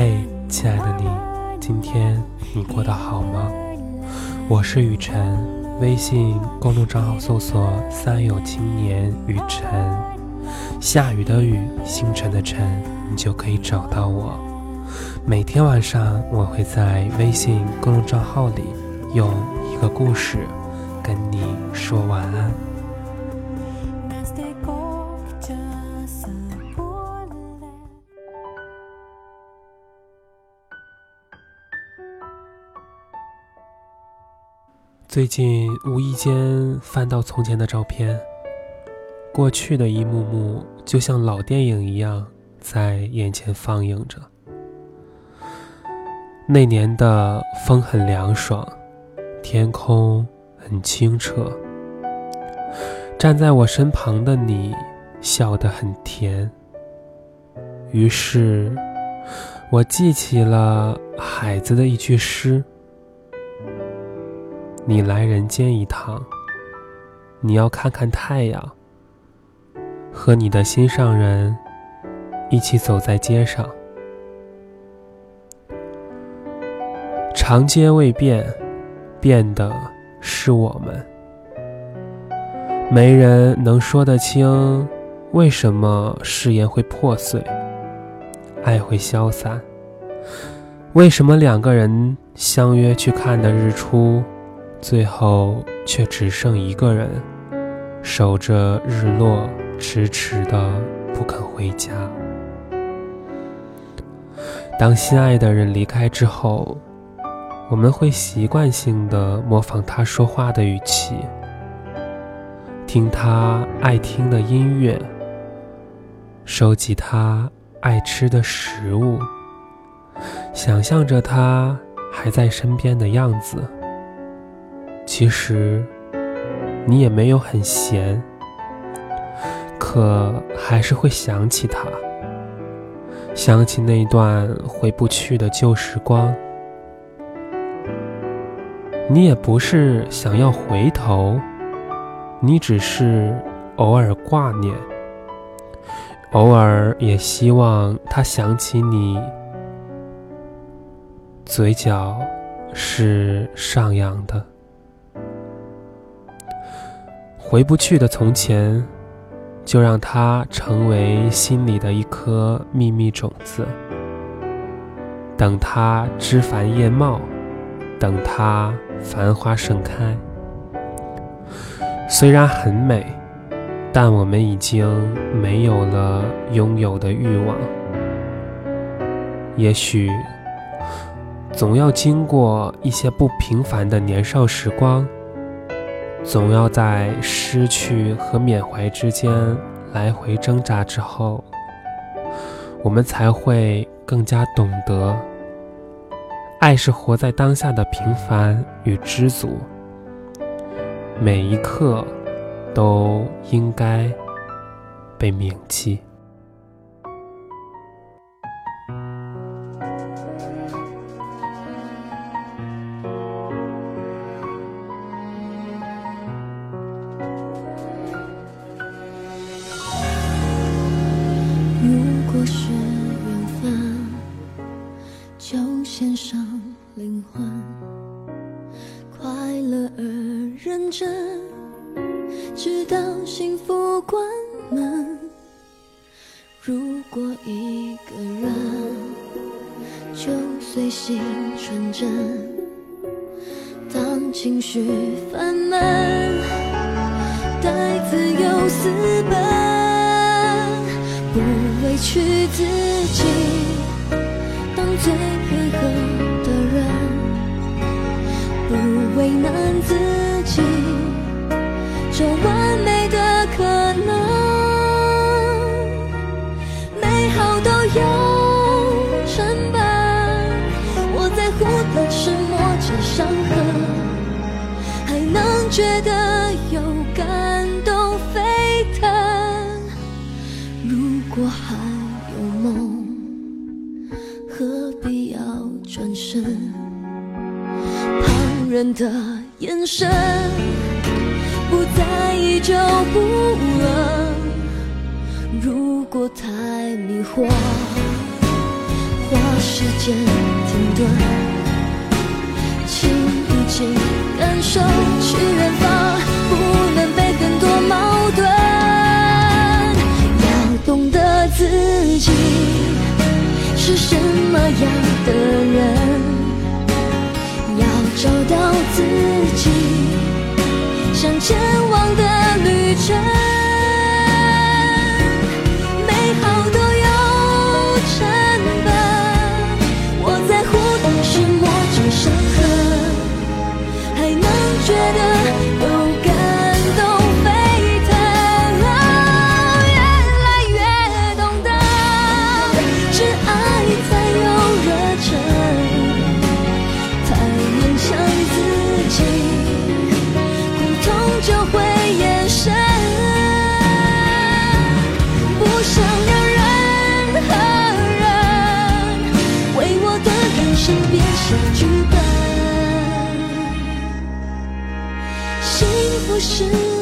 嘿，亲爱的你，今天你过得好吗？我是雨晨，微信公众账号搜索“三有青年雨晨”，下雨的雨，星辰的辰，你就可以找到我。每天晚上，我会在微信公众账号里用一个故事跟你说晚安。最近无意间翻到从前的照片，过去的一幕幕就像老电影一样在眼前放映着。那年的风很凉爽，天空很清澈。站在我身旁的你笑得很甜，于是我记起了海子的一句诗。你来人间一趟，你要看看太阳，和你的心上人一起走在街上。长街未变，变的是我们。没人能说得清，为什么誓言会破碎，爱会消散？为什么两个人相约去看的日出？最后却只剩一个人守着日落，迟迟的不肯回家。当心爱的人离开之后，我们会习惯性的模仿他说话的语气，听他爱听的音乐，收集他爱吃的食物，想象着他还在身边的样子。其实，你也没有很闲，可还是会想起他，想起那段回不去的旧时光。你也不是想要回头，你只是偶尔挂念，偶尔也希望他想起你，嘴角是上扬的。回不去的从前，就让它成为心里的一颗秘密种子。等它枝繁叶茂，等它繁花盛开。虽然很美，但我们已经没有了拥有的欲望。也许，总要经过一些不平凡的年少时光。总要在失去和缅怀之间来回挣扎之后，我们才会更加懂得，爱是活在当下的平凡与知足，每一刻都应该被铭记。直到幸福关门。如果一个人，就随心纯真。当情绪烦闷，带自由私奔，不委屈自己，当最配合的人，不为难自。这完伤痕，还能觉得有感动沸腾。如果还有梦，何必要转身？旁人的眼神。不在意就不冷。如果太迷惑，花。时间停顿，请一起感受去远方，不能被很多矛盾。要懂得自己是什么样的人，要找到自己想前写剧本幸福是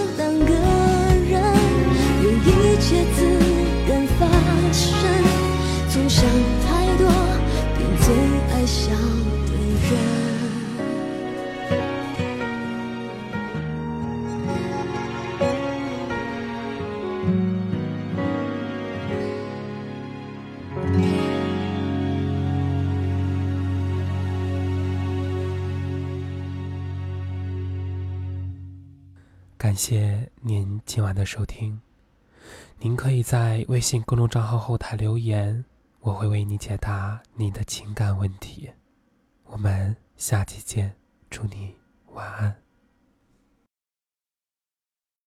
感谢您今晚的收听，您可以在微信公众账号后台留言，我会为你解答你的情感问题。我们下期见，祝你晚安。